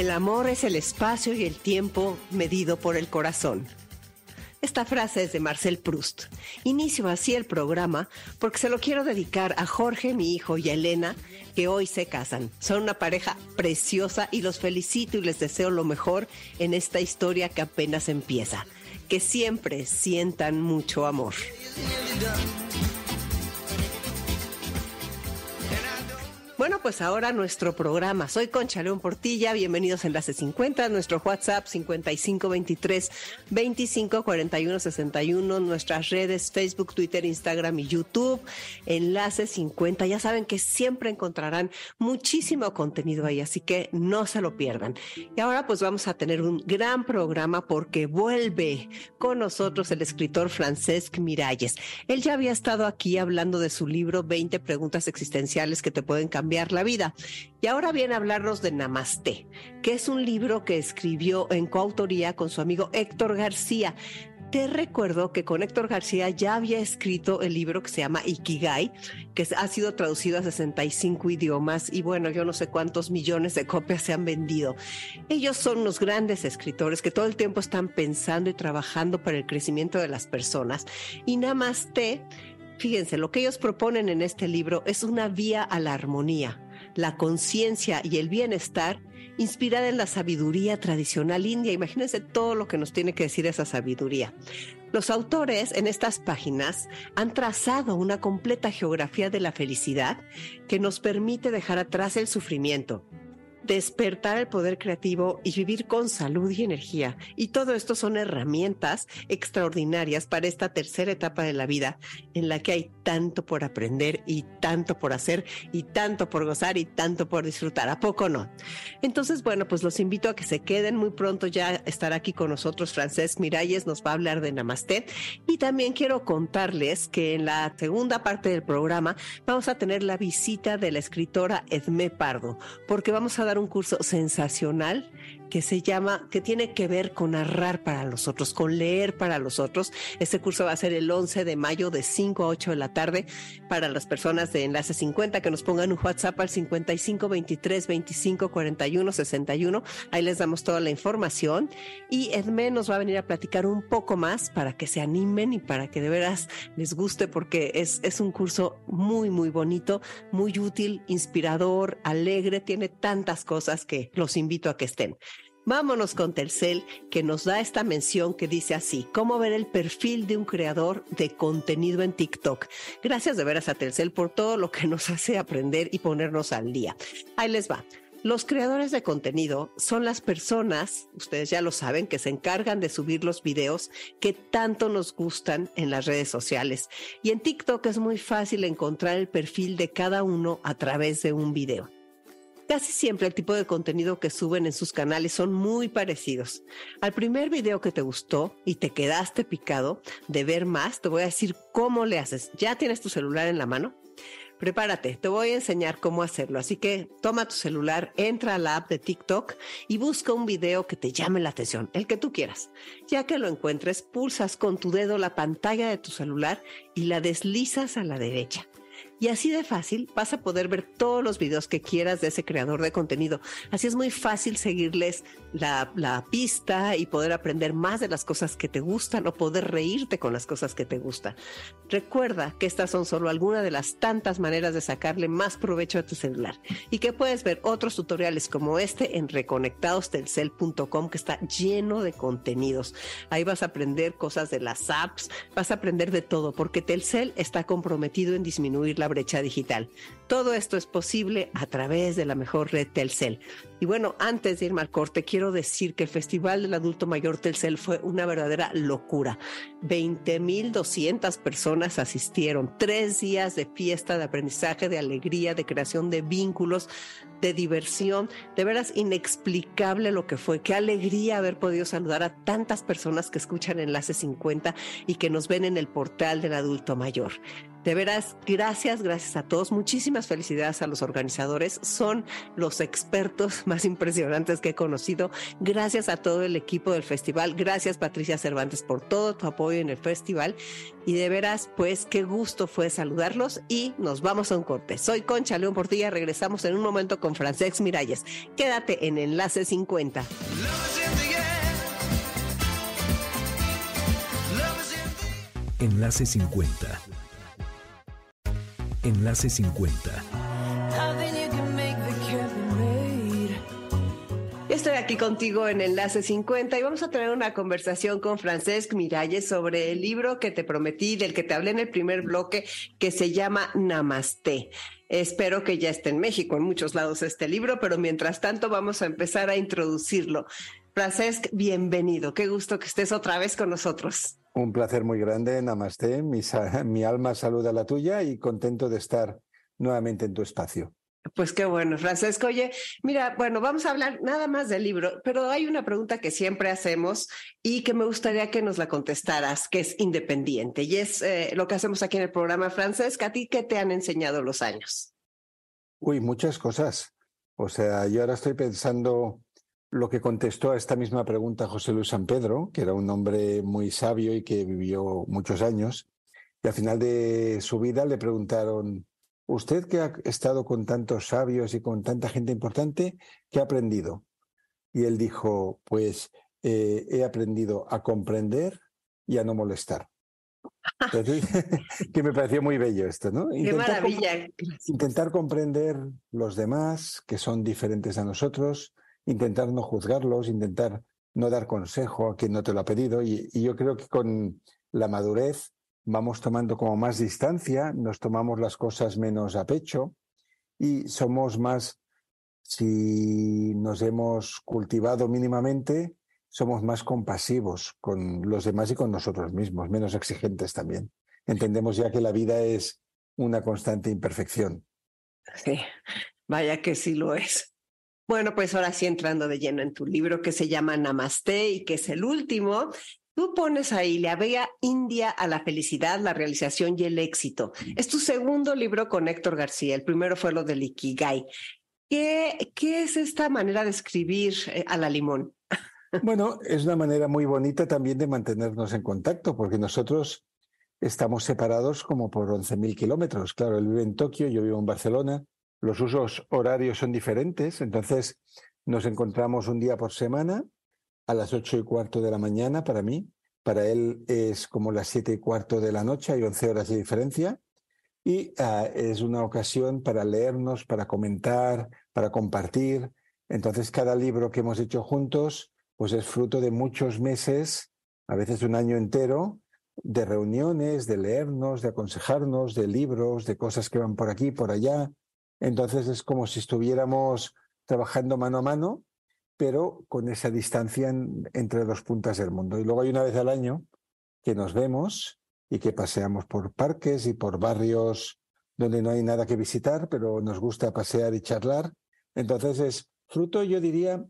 El amor es el espacio y el tiempo medido por el corazón. Esta frase es de Marcel Proust. Inicio así el programa porque se lo quiero dedicar a Jorge, mi hijo, y a Elena, que hoy se casan. Son una pareja preciosa y los felicito y les deseo lo mejor en esta historia que apenas empieza. Que siempre sientan mucho amor. Bueno, pues ahora nuestro programa. Soy Concha León Portilla. Bienvenidos a Enlace 50, nuestro WhatsApp 5523 254161, nuestras redes Facebook, Twitter, Instagram y YouTube. Enlace 50. Ya saben que siempre encontrarán muchísimo contenido ahí, así que no se lo pierdan. Y ahora pues vamos a tener un gran programa porque vuelve con nosotros el escritor Francesc Miralles. Él ya había estado aquí hablando de su libro 20 preguntas existenciales que te pueden cambiar la vida. Y ahora viene a hablarnos de Namaste, que es un libro que escribió en coautoría con su amigo Héctor García. Te recuerdo que con Héctor García ya había escrito el libro que se llama Ikigai, que ha sido traducido a 65 idiomas y bueno, yo no sé cuántos millones de copias se han vendido. Ellos son los grandes escritores que todo el tiempo están pensando y trabajando para el crecimiento de las personas. Y Namaste Fíjense, lo que ellos proponen en este libro es una vía a la armonía, la conciencia y el bienestar inspirada en la sabiduría tradicional india. Imagínense todo lo que nos tiene que decir esa sabiduría. Los autores en estas páginas han trazado una completa geografía de la felicidad que nos permite dejar atrás el sufrimiento, despertar el poder creativo y vivir con salud y energía. Y todo esto son herramientas extraordinarias para esta tercera etapa de la vida en la que hay tanto por aprender y tanto por hacer y tanto por gozar y tanto por disfrutar. ¿A poco no? Entonces, bueno, pues los invito a que se queden. Muy pronto ya estará aquí con nosotros Francesc Miralles, nos va a hablar de Namaste. Y también quiero contarles que en la segunda parte del programa vamos a tener la visita de la escritora Edmé Pardo, porque vamos a dar un curso sensacional que se llama, que tiene que ver con narrar para los otros, con leer para los otros. Este curso va a ser el 11 de mayo de 5 a 8 de la tarde para las personas de Enlace 50 que nos pongan un WhatsApp al 55 23 25 41 61. Ahí les damos toda la información y Edme nos va a venir a platicar un poco más para que se animen y para que de veras les guste porque es, es un curso muy, muy bonito, muy útil, inspirador, alegre, tiene tantas cosas que los invito a que estén. Vámonos con Telcel, que nos da esta mención que dice así, cómo ver el perfil de un creador de contenido en TikTok. Gracias de veras a Telcel por todo lo que nos hace aprender y ponernos al día. Ahí les va. Los creadores de contenido son las personas, ustedes ya lo saben, que se encargan de subir los videos que tanto nos gustan en las redes sociales. Y en TikTok es muy fácil encontrar el perfil de cada uno a través de un video. Casi siempre el tipo de contenido que suben en sus canales son muy parecidos. Al primer video que te gustó y te quedaste picado de ver más, te voy a decir cómo le haces. ¿Ya tienes tu celular en la mano? Prepárate, te voy a enseñar cómo hacerlo. Así que toma tu celular, entra a la app de TikTok y busca un video que te llame la atención, el que tú quieras. Ya que lo encuentres, pulsas con tu dedo la pantalla de tu celular y la deslizas a la derecha. Y así de fácil vas a poder ver todos los videos que quieras de ese creador de contenido. Así es muy fácil seguirles la, pista y poder aprender más de las cosas que te gustan o poder reírte con las cosas que te gustan. Recuerda que estas son solo algunas de las tantas maneras de sacarle más provecho a tu celular y que puedes ver otros tutoriales como este en reconectadostelcel.com que está lleno de contenidos. Ahí vas a aprender cosas de las apps, vas a aprender de todo porque Telcel está comprometido en disminuir la brecha digital. Todo esto es posible a través de la mejor red Telcel. Y bueno, antes de irme al corte, quiero decir que el Festival del Adulto Mayor Telcel fue una verdadera locura. 20.200 personas asistieron, tres días de fiesta, de aprendizaje, de alegría, de creación de vínculos, de diversión. De veras inexplicable lo que fue. Qué alegría haber podido saludar a tantas personas que escuchan Enlace 50 y que nos ven en el portal del adulto mayor. De veras, gracias, gracias a todos. Muchísimas felicidades a los organizadores. Son los expertos más impresionantes que he conocido. Gracias a todo el equipo del festival. Gracias, Patricia Cervantes, por todo tu apoyo en el festival. Y de veras, pues qué gusto fue saludarlos y nos vamos a un corte. Soy Concha León Portilla. Regresamos en un momento con Francesc Miralles. Quédate en Enlace 50. Enlace 50 Enlace 50. Estoy aquí contigo en Enlace 50 y vamos a tener una conversación con Francesc Miralles sobre el libro que te prometí, del que te hablé en el primer bloque, que se llama Namaste. Espero que ya esté en México, en muchos lados este libro, pero mientras tanto vamos a empezar a introducirlo. Francesc, bienvenido. Qué gusto que estés otra vez con nosotros. Un placer muy grande, Namaste. Mi, mi alma saluda la tuya y contento de estar nuevamente en tu espacio. Pues qué bueno, Francesco. Oye, mira, bueno, vamos a hablar nada más del libro, pero hay una pregunta que siempre hacemos y que me gustaría que nos la contestaras, que es independiente, y es eh, lo que hacemos aquí en el programa, Francesca. ¿A ti qué te han enseñado los años? Uy, muchas cosas. O sea, yo ahora estoy pensando lo que contestó a esta misma pregunta José Luis San Pedro, que era un hombre muy sabio y que vivió muchos años, y al final de su vida le preguntaron, usted que ha estado con tantos sabios y con tanta gente importante, ¿qué ha aprendido? Y él dijo, pues eh, he aprendido a comprender y a no molestar. que me pareció muy bello esto, ¿no? Qué maravilla. intentar comprender los demás, que son diferentes a nosotros, intentar no juzgarlos, intentar no dar consejo a quien no te lo ha pedido. Y, yo creo que con la madurez vamos tomando como más distancia, nos tomamos las cosas menos a pecho y somos más, si nos hemos cultivado mínimamente, somos más compasivos con los demás y con nosotros mismos, menos exigentes también. Entendemos ya que la vida es una constante imperfección. Sí, vaya que sí lo es. Bueno, pues ahora sí entrando de lleno en tu libro que se llama Namaste y que es el último, tú pones ahí la bella India a la felicidad, la realización y el éxito. Es tu segundo libro con Héctor García, el primero fue lo del Ikigai. ¿Qué, qué es esta manera de escribir eh, a la limón? Bueno, es una manera muy bonita también de mantenernos en contacto, porque nosotros estamos separados como por 11.000 kilómetros. Claro, él vive en Tokio, yo vivo en Barcelona, los usos horarios son diferentes, entonces nos encontramos un día por semana a las ocho y cuarto de la mañana para mí. Para él es como las siete y cuarto de la noche, hay once horas de diferencia. Y ah, es una ocasión para leernos, para comentar, para compartir. Entonces, cada libro que hemos hecho juntos, pues es fruto de muchos meses, a veces un año entero, de reuniones, de leernos, de aconsejarnos, de libros, de cosas que van por aquí, por allá, entonces es como si estuviéramos trabajando mano a mano, pero con esa distancia entre dos puntas del mundo. Y luego hay una vez al año que nos vemos y que paseamos por parques y por barrios donde no hay nada que visitar, pero nos gusta pasear y charlar. Entonces es fruto, yo diría,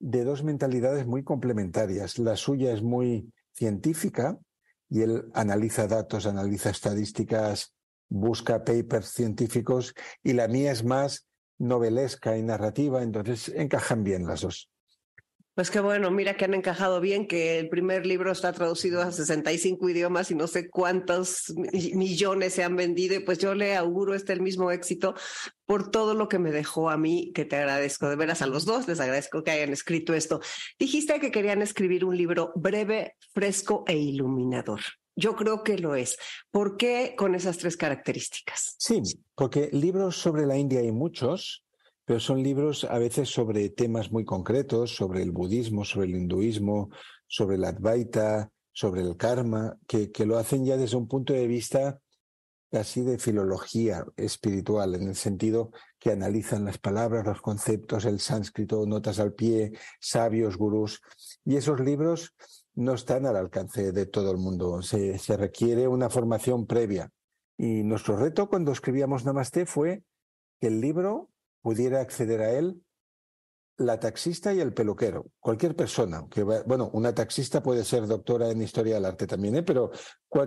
de dos mentalidades muy complementarias. La suya es muy científica y él analiza datos, analiza estadísticas busca papers científicos y la mía es más novelesca y narrativa, entonces encajan bien las dos. Pues qué bueno, mira que han encajado bien, que el primer libro está traducido a 65 idiomas y no sé cuántos millones se han vendido, y pues yo le auguro este el mismo éxito por todo lo que me dejó a mí, que te agradezco de veras a los dos, les agradezco que hayan escrito esto. Dijiste que querían escribir un libro breve, fresco e iluminador. Yo creo que lo es. ¿Por qué con esas tres características? Sí, porque libros sobre la India hay muchos, pero son libros a veces sobre temas muy concretos, sobre el budismo, sobre el hinduismo, sobre el Advaita, sobre el karma, que, lo hacen ya desde un punto de vista casi de filología espiritual, en el sentido que analizan las palabras, los conceptos, el sánscrito, notas al pie, sabios, gurús. Y esos libros no están al alcance de todo el mundo. Se, requiere una formación previa. Y nuestro reto cuando escribíamos Namaste fue que el libro pudiera acceder a él la taxista y el peluquero, cualquier persona, que bueno, una taxista puede ser doctora en historia del arte también, ¿eh? pero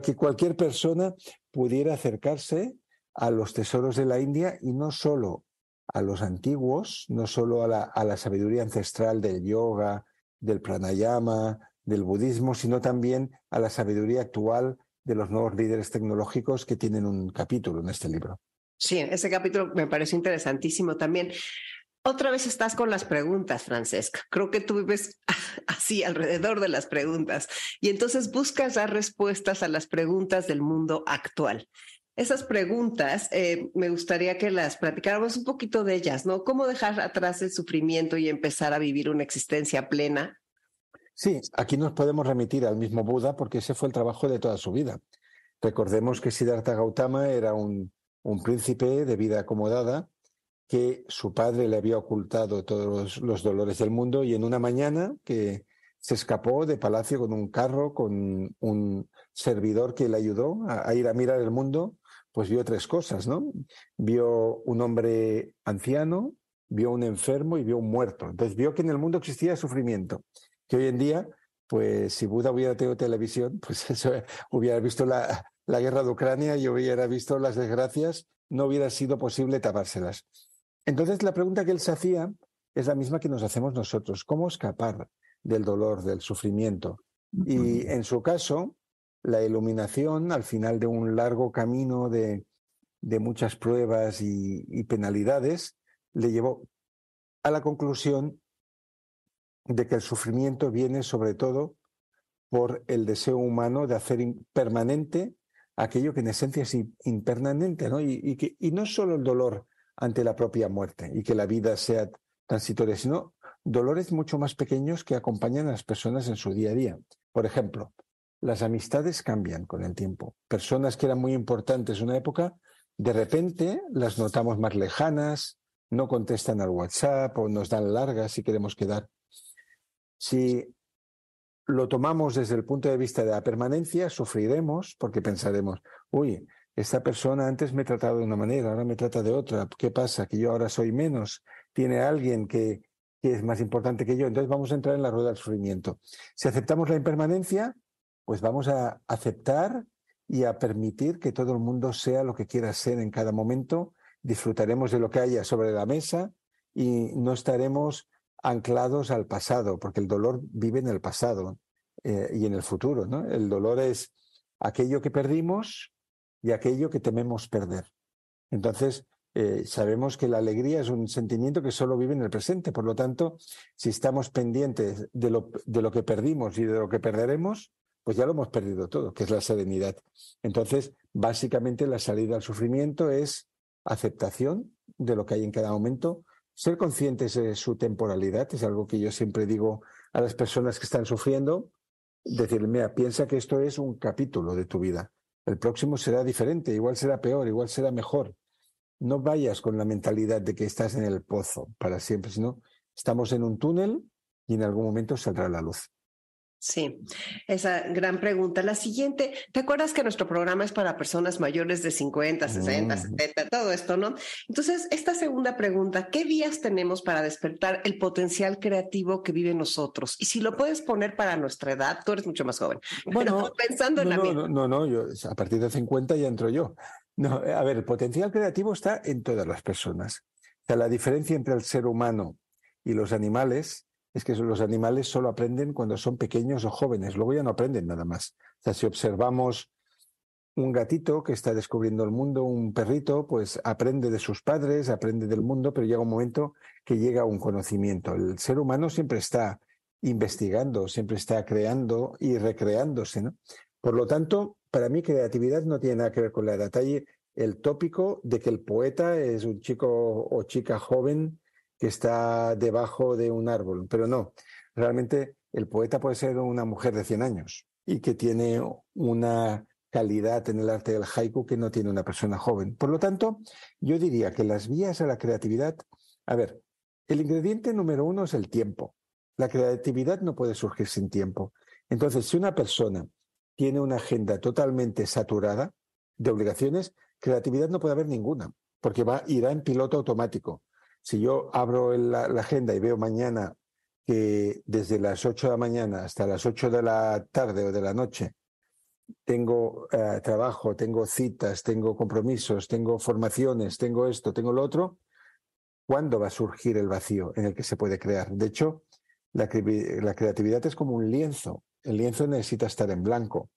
que cualquier persona pudiera acercarse a los tesoros de la India y no solo a los antiguos, no solo a la, a la sabiduría ancestral del yoga, del pranayama, del budismo, sino también a la sabiduría actual de los nuevos líderes tecnológicos que tienen un capítulo en este libro. Sí, ese capítulo me parece interesantísimo también. Otra vez estás con las preguntas, Francesca. Creo que tú vives así alrededor de las preguntas y entonces buscas dar respuestas a las preguntas del mundo actual. Esas preguntas, eh, me gustaría que las platicáramos un poquito de ellas, ¿no? ¿Cómo dejar atrás el sufrimiento y empezar a vivir una existencia plena? Sí, aquí nos podemos remitir al mismo Buda porque ese fue el trabajo de toda su vida. Recordemos que Siddhartha Gautama era un, un príncipe de vida acomodada que su padre le había ocultado todos los, dolores del mundo y en una mañana que se escapó de palacio con un carro, con un servidor que le ayudó a, ir a mirar el mundo, pues vio tres cosas, ¿no? Vio un hombre anciano, vio un enfermo y vio un muerto. Entonces vio que en el mundo existía sufrimiento, que hoy en día, pues si Buda hubiera tenido televisión, pues eso hubiera visto la, la guerra de Ucrania y hubiera visto las desgracias, no hubiera sido posible tapárselas. Entonces la pregunta que él se hacía es la misma que nos hacemos nosotros, ¿cómo escapar del dolor, del sufrimiento? Y en su caso, la iluminación al final de un largo camino de, muchas pruebas y, penalidades le llevó a la conclusión de que el sufrimiento viene sobre todo por el deseo humano de hacer permanente aquello que en esencia es impermanente, ¿no? Y, que, y no solo el dolor ante la propia muerte y que la vida sea transitoria, sino dolores mucho más pequeños que acompañan a las personas en su día a día. Por ejemplo, las amistades cambian con el tiempo. Personas que eran muy importantes en una época, de repente las notamos más lejanas, no contestan al WhatsApp o nos dan largas si queremos quedar. Si lo tomamos desde el punto de vista de la permanencia, sufriremos porque pensaremos, uy, esta persona antes me tratado de una manera, ahora me trata de otra. ¿Qué pasa? Que yo ahora soy menos. Tiene alguien que, que es más importante que yo. Entonces vamos a entrar en la rueda del sufrimiento. Si aceptamos la impermanencia, pues vamos a aceptar y a permitir que todo el mundo sea lo que quiera ser en cada momento. Disfrutaremos de lo que haya sobre la mesa y no estaremos anclados al pasado, porque el dolor vive en el pasado eh, y en el futuro. El dolor es aquello que perdimos y aquello que tememos perder. Entonces, eh, sabemos que la alegría es un sentimiento que solo vive en el presente. Por lo tanto, si estamos pendientes de lo, de lo que perdimos y de lo que perderemos, pues ya lo hemos perdido todo, que es la serenidad. Entonces, básicamente la salida al sufrimiento es aceptación de lo que hay en cada momento, ser conscientes de su temporalidad, es algo que yo siempre digo a las personas que están sufriendo, decirle, mira, piensa que esto es un capítulo de tu vida. El próximo será diferente, igual será peor, igual será mejor. No vayas con la mentalidad de que estás en el pozo para siempre, sino estamos en un túnel y en algún momento saldrá la luz. Sí, esa gran pregunta. La siguiente, ¿te acuerdas que nuestro programa es para personas mayores de 50, 60, 70, todo esto, ¿no? Entonces, esta segunda pregunta, ¿qué vías tenemos para despertar el potencial creativo que vive en nosotros? Y si lo puedes poner para nuestra edad, tú eres mucho más joven. Bueno, pensando en la no, No, no, no, yo a partir de 50 ya entro yo. No, a ver, el potencial creativo está en todas las personas. O sea, la diferencia entre el ser humano y los animales es que los animales solo aprenden cuando son pequeños o jóvenes, luego ya no aprenden nada más. O sea, si observamos un gatito que está descubriendo el mundo, un perrito, pues aprende de sus padres, aprende del mundo, pero llega un momento que llega un conocimiento. El ser humano siempre está investigando, siempre está creando y recreándose, ¿no? Por lo tanto, para mí creatividad no tiene nada que ver con la edad. El tópico de que el poeta es un chico o chica joven que está debajo de un árbol, pero no, realmente el poeta puede ser una mujer de 100 años y que tiene una calidad en el arte del haiku que no tiene una persona joven. Por lo tanto, yo diría que las vías a la creatividad, a ver, el ingrediente número uno es el tiempo. La creatividad no puede surgir sin tiempo. Entonces, si una persona tiene una agenda totalmente saturada de obligaciones, creatividad no puede haber ninguna, porque va, irá en piloto automático. Si yo abro la, agenda y veo mañana que desde las 8 de la mañana hasta las 8 de la tarde o de la noche tengo eh, trabajo, tengo citas, tengo compromisos, tengo formaciones, tengo esto, tengo lo otro, ¿cuándo va a surgir el vacío en el que se puede crear? De hecho, la, la creatividad es como un lienzo. El lienzo necesita estar en blanco,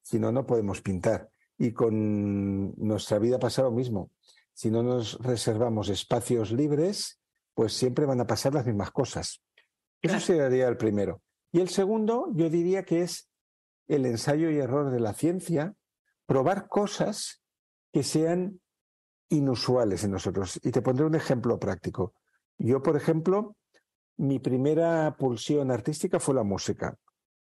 si no, no podemos pintar. Y con nuestra vida pasa lo mismo. Si no nos reservamos espacios libres, pues siempre van a pasar las mismas cosas. Eso sería el primero. Y el segundo, yo diría que es el ensayo y error de la ciencia, probar cosas que sean inusuales en nosotros. Y te pondré un ejemplo práctico. Yo, por ejemplo, mi primera pulsión artística fue la música.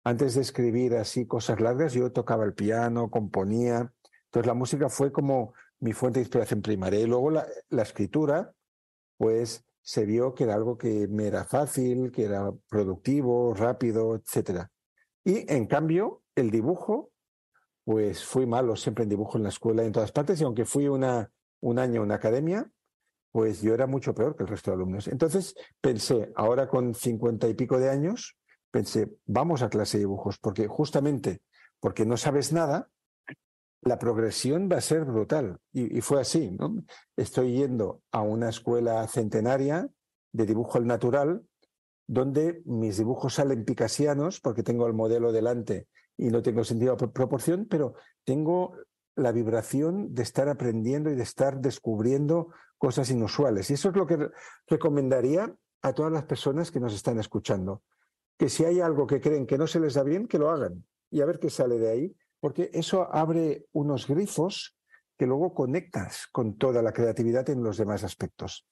Antes de escribir así cosas largas, yo tocaba el piano, componía. Entonces la música fue como mi fuente de inspiración primaria. Y luego la, escritura, pues se vio que era algo que me era fácil, que era productivo, rápido, etcétera. Y en cambio, el dibujo, pues fui malo siempre en dibujo en la escuela y en todas partes, y aunque fui una, un año en una academia, pues yo era mucho peor que el resto de alumnos. Entonces pensé, ahora con cincuenta y pico de años, pensé, vamos a clase de dibujos, porque justamente porque no sabes nada, la progresión va a ser brutal. Y, fue así. Estoy yendo a una escuela centenaria de dibujo al natural, donde mis dibujos salen picasianos, porque tengo el modelo delante y no tengo sentido de proporción, pero tengo la vibración de estar aprendiendo y de estar descubriendo cosas inusuales. Y eso es lo que recomendaría a todas las personas que nos están escuchando. Que si hay algo que creen que no se les da bien, que lo hagan y a ver qué sale de ahí, porque eso abre unos grifos que luego conectas con toda la creatividad en los demás aspectos.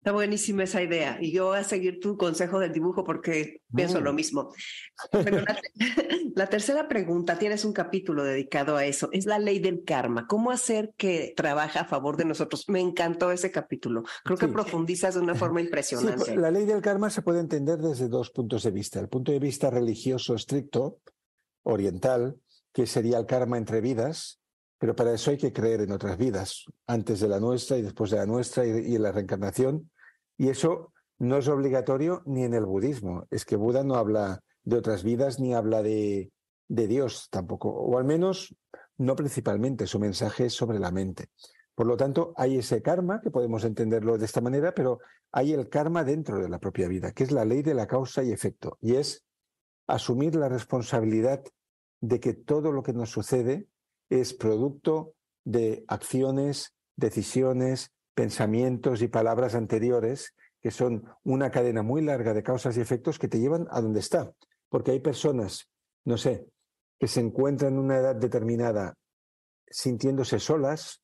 Está buenísima esa idea. Y yo voy a seguir tu consejo del dibujo porque pienso lo mm. mismo. Pero la, tercera pregunta, tienes un capítulo dedicado a eso, es la ley del karma. ¿Cómo hacer que trabaje a favor de nosotros? Me encantó ese capítulo. Creo que profundizas de una forma impresionante. Sí, la ley del karma se puede entender desde dos puntos de vista. El punto de vista religioso estricto, oriental, que sería el karma entre vidas, pero para eso hay que creer en otras vidas, antes de la nuestra y después de la nuestra y, en la reencarnación. Y eso no es obligatorio ni en el budismo. Es que Buda no habla de otras vidas ni habla de, de Dios tampoco, o al menos no principalmente, su mensaje es sobre la mente. Por lo tanto, hay ese karma, que podemos entenderlo de esta manera, pero hay el karma dentro de la propia vida, que es la ley de la causa y efecto, y es asumir la responsabilidad de que todo lo que nos sucede es producto de acciones, decisiones, pensamientos y palabras anteriores que son una cadena muy larga de causas y efectos que te llevan a donde está. Porque hay personas, no sé, que se encuentran en una edad determinada sintiéndose solas,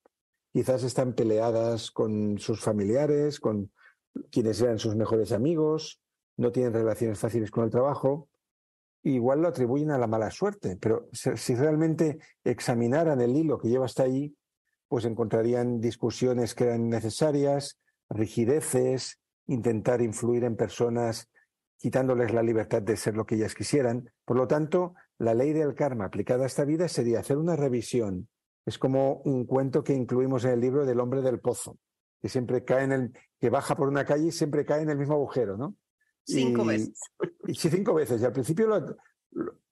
quizás están peleadas con sus familiares, con quienes eran sus mejores amigos, no tienen relaciones fáciles con el trabajo, igual lo atribuyen a la mala suerte, pero si realmente examinaran el hilo que lleva hasta ahí, pues encontrarían discusiones que eran necesarias, rigideces, intentar influir en personas quitándoles la libertad de ser lo que ellas quisieran. Por lo tanto, la ley del karma aplicada a esta vida sería hacer una revisión. Es como un cuento que incluimos en el libro del hombre del pozo, que siempre cae en el, que baja por una calle y siempre cae en el mismo agujero, ¿no? Cinco veces. Y, sí, cinco veces. Y al principio lo,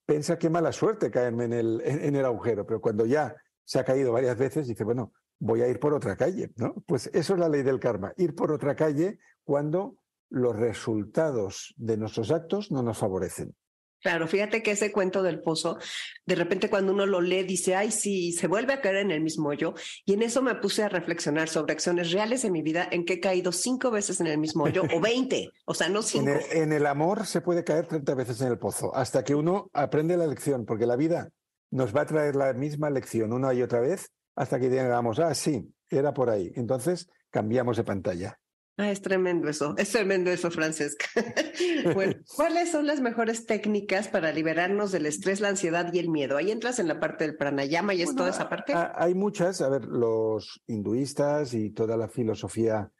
piensa qué mala suerte caerme en el, en, el agujero, pero cuando ya se ha caído varias veces, dice, bueno, voy a ir por otra calle, ¿no? Pues eso es la ley del karma, ir por otra calle cuando los resultados de nuestros actos no nos favorecen. Claro, fíjate que ese cuento del pozo, de repente cuando uno lo lee, dice, ay, sí, se vuelve a caer en el mismo hoyo. Y en eso me puse a reflexionar sobre acciones reales en mi vida en que he caído cinco veces en el mismo hoyo o veinte, o sea, no cinco. En el, amor se puede caer 30 veces en el pozo, hasta que uno aprende la lección, porque la vida nos va a traer la misma lección una y otra vez hasta que digamos, ah, sí, era por ahí. Entonces cambiamos de pantalla. Ah, es tremendo eso, es tremendo eso, Francesca. bueno, ¿cuáles son las mejores técnicas para liberarnos del estrés, la ansiedad y el miedo? Ahí entras en la parte del pranayama y es toda esa parte. Hay muchas, a ver, los hinduistas y toda la filosofía,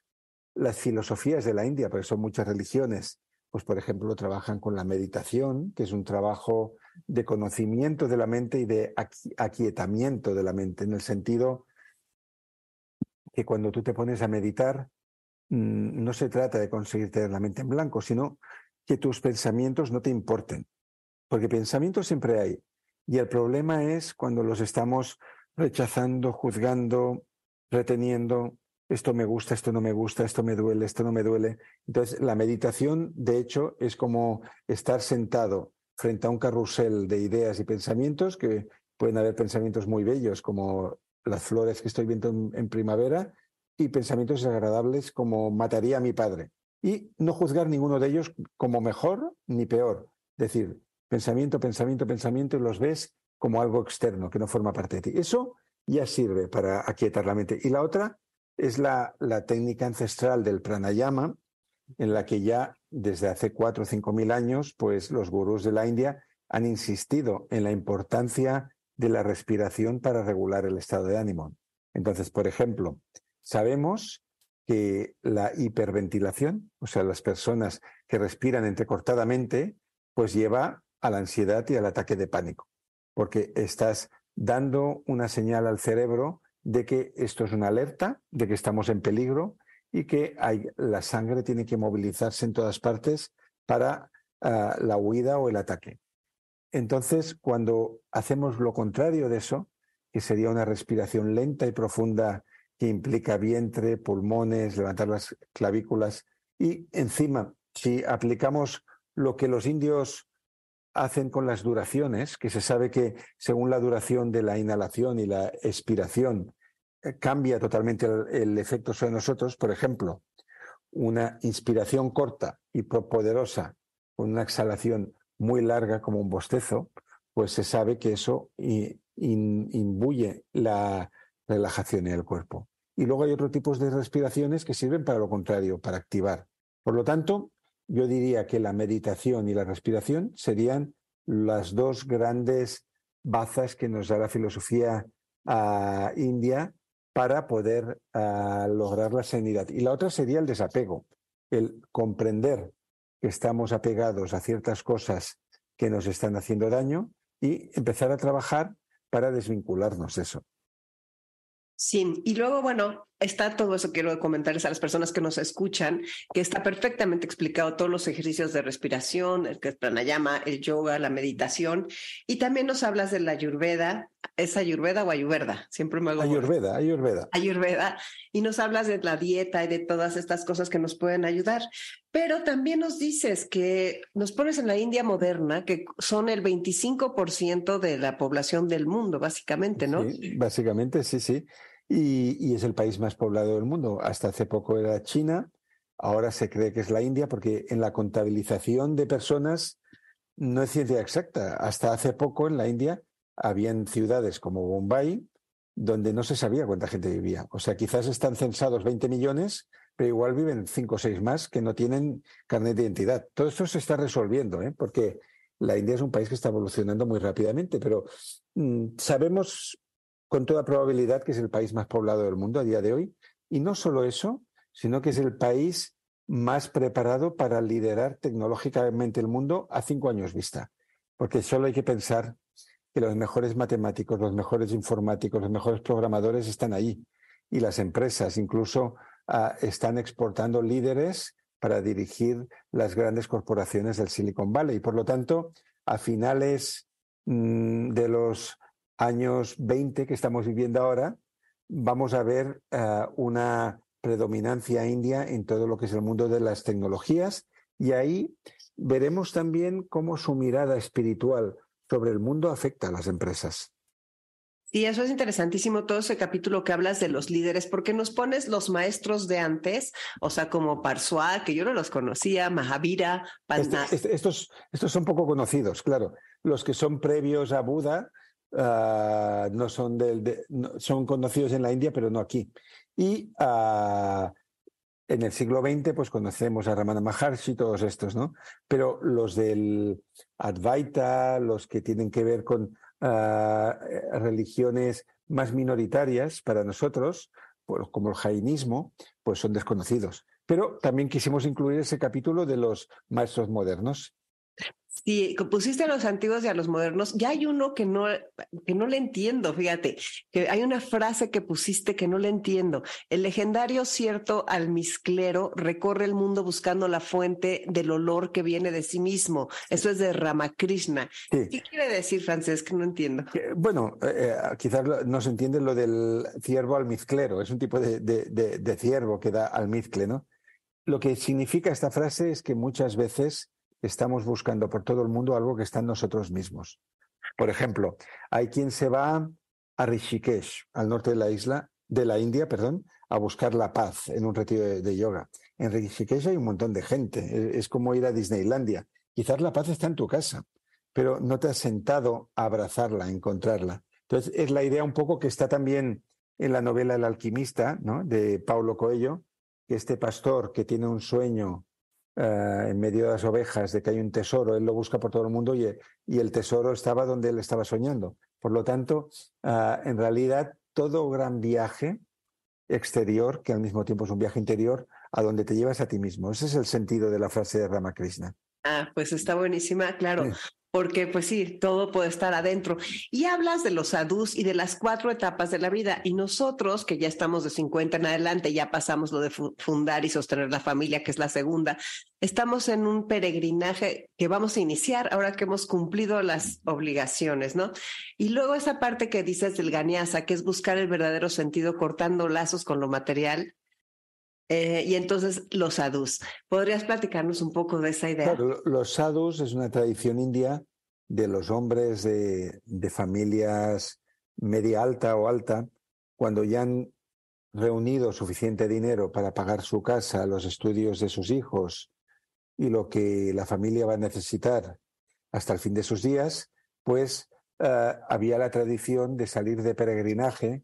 las filosofías de la India, porque son muchas religiones, pues por ejemplo trabajan con la meditación, que es un trabajo de conocimiento de la mente y de aquietamiento de la mente, en el sentido que cuando tú te pones a meditar, no se trata de conseguir tener la mente en blanco, sino que tus pensamientos no te importen, porque pensamientos siempre hay. Y el problema es cuando los estamos rechazando, juzgando, reteniendo, esto me gusta, esto no me gusta, esto me duele, esto no me duele. Entonces, la meditación, de hecho, es como estar sentado frente a un carrusel de ideas y pensamientos, que pueden haber pensamientos muy bellos, como las flores que estoy viendo en primavera, y pensamientos desagradables como mataría a mi padre. Y no juzgar ninguno de ellos como mejor ni peor. Decir, pensamiento, pensamiento, pensamiento, y los ves como algo externo que no forma parte de ti. Eso ya sirve para aquietar la mente. Y la otra es la, la técnica ancestral del pranayama, en la que ya desde hace cuatro o cinco mil años, pues los gurús de la India han insistido en la importancia de la respiración para regular el estado de ánimo. Entonces, por ejemplo, Sabemos que la hiperventilación, o sea, las personas que respiran entrecortadamente, pues lleva a la ansiedad y al ataque de pánico, porque estás dando una señal al cerebro de que esto es una alerta, de que estamos en peligro y que la sangre tiene que movilizarse en todas partes para ah, la huida o el ataque. Entonces, cuando hacemos lo contrario de eso, que sería una respiración lenta y profunda que implica vientre, pulmones, levantar las clavículas. Y encima, si aplicamos lo que los indios hacen con las duraciones, que se sabe que según la duración de la inhalación y la expiración eh, cambia totalmente el, efecto sobre nosotros, por ejemplo, una inspiración corta y poderosa con una exhalación muy larga como un bostezo, pues se sabe que eso imbuye la, relajación en el cuerpo. Y luego hay otros tipos de respiraciones que sirven para lo contrario, para activar. Por lo tanto, yo diría que la meditación y la respiración serían las dos grandes bazas que nos da la filosofía ah, india para poder ah, lograr la sanidad. Y la otra sería el desapego, el comprender que estamos apegados a ciertas cosas que nos están haciendo daño y empezar a trabajar para desvincularnos de eso. Sí, y luego, bueno, está todo eso, quiero comentarles a las personas que nos escuchan, que está perfectamente explicado todos los ejercicios de respiración, el que es pranayama, el yoga, la meditación, y también nos hablas de la ayurveda, ¿es ayurveda o ayurveda? Siempre me hago... Ayurveda, ayurveda. Ayurveda, y nos hablas de la dieta y de todas estas cosas que nos pueden ayudar, pero también nos dices que nos pones en la India moderna, que son el 25% de la población del mundo, básicamente, ¿no? Sí, básicamente, sí, sí y, es el país más poblado del mundo. Hasta hace poco era China, ahora se cree que es la India, porque en la contabilización de personas no es ciencia exacta. Hasta hace poco en la India habían ciudades como Bombay donde no se sabía cuánta gente vivía. O sea, quizás están censados 20 millones, pero igual viven 5 o 6 más que no tienen carnet de identidad. Todo esto se está resolviendo, ¿eh? porque la India es un país que está evolucionando muy rápidamente, pero mm, sabemos con toda probabilidad que es el país más poblado del mundo a día de hoy. Y no solo eso, sino que es el país más preparado para liderar tecnológicamente el mundo a cinco años vista. Porque solo hay que pensar que los mejores matemáticos, los mejores informáticos, los mejores programadores están ahí. Y las empresas incluso ah, están exportando líderes para dirigir las grandes corporaciones del Silicon Valley. Por lo tanto, a finales mm, de los años 20 que estamos viviendo ahora, vamos a ver eh, una predominancia india en todo lo que es el mundo de las tecnologías y ahí veremos también cómo su mirada espiritual sobre el mundo afecta a las empresas. Y eso es interesantísimo, todo ese capítulo que hablas de los líderes, porque nos pones los maestros de antes, o sea, como Parsua, que yo no los conocía, Mahavira, este, este, estos, estos son poco conocidos, claro. Los que son previos a Buda, Ah, no son, del, son conocidos en la India, pero no aquí. Y uh, en el siglo XX, pues conocemos a Ramana Maharshi y todos estos, ¿no? Pero los del Advaita, los que tienen que ver con ah, religiones más minoritarias para nosotros, pues, como el jainismo, pues son desconocidos. Pero también quisimos incluir ese capítulo de los maestros modernos. Sí, pusiste a los antiguos y a los modernos. Ya hay uno que no, que no le entiendo, fíjate, que hay una frase que pusiste que no le entiendo. El legendario cierto almizclero recorre el mundo buscando la fuente del olor que viene de sí mismo. Eso es de Ramakrishna. ¿Qué quiere decir, Francés? Que no entiendo. Bueno, eh, eh, quizás no se entiende lo del ciervo almizclero. Es un tipo de, de, de ciervo que da almizcle, ¿no? Lo que significa esta frase es que muchas veces estamos buscando por todo el mundo algo que está en nosotros mismos. Por ejemplo, hay quien se va a Rishikesh, al norte de la isla, de la India, perdón, a buscar la paz en un retiro de, yoga. En Rishikesh hay un montón de gente, es, como ir a Disneylandia. Quizás la paz está en tu casa, pero no te has sentado a abrazarla, a encontrarla. Entonces, es la idea un poco que está también en la novela El alquimista, ¿no? de Paulo Coelho, que este pastor que tiene un sueño eh, en medio de las ovejas de que hay un tesoro, él lo busca por todo el mundo y, y el tesoro estaba donde él estaba soñando. Por lo tanto, eh, en realidad, todo gran viaje exterior, que al mismo tiempo es un viaje interior, a donde te llevas a ti mismo. Ese es el sentido de la frase de Ramakrishna. Ah, pues está buenísima, claro porque pues sí, todo puede estar adentro. Y hablas de los sadhus y de las cuatro etapas de la vida. Y nosotros, que ya estamos de 50 en adelante, ya pasamos lo de fundar y sostener la familia, que es la segunda, estamos en un peregrinaje que vamos a iniciar ahora que hemos cumplido las obligaciones, ¿no? Y luego esa parte que dices del Ganyasa, que es buscar el verdadero sentido cortando lazos con lo material, eh, y entonces los sadhus. ¿Podrías platicarnos un poco de esa idea? los sadhus es una tradición india de los hombres de, familias media alta o alta, cuando ya han reunido suficiente dinero para pagar su casa, los estudios de sus hijos y lo que la familia va a necesitar hasta el fin de sus días, pues eh, había la tradición de salir de peregrinaje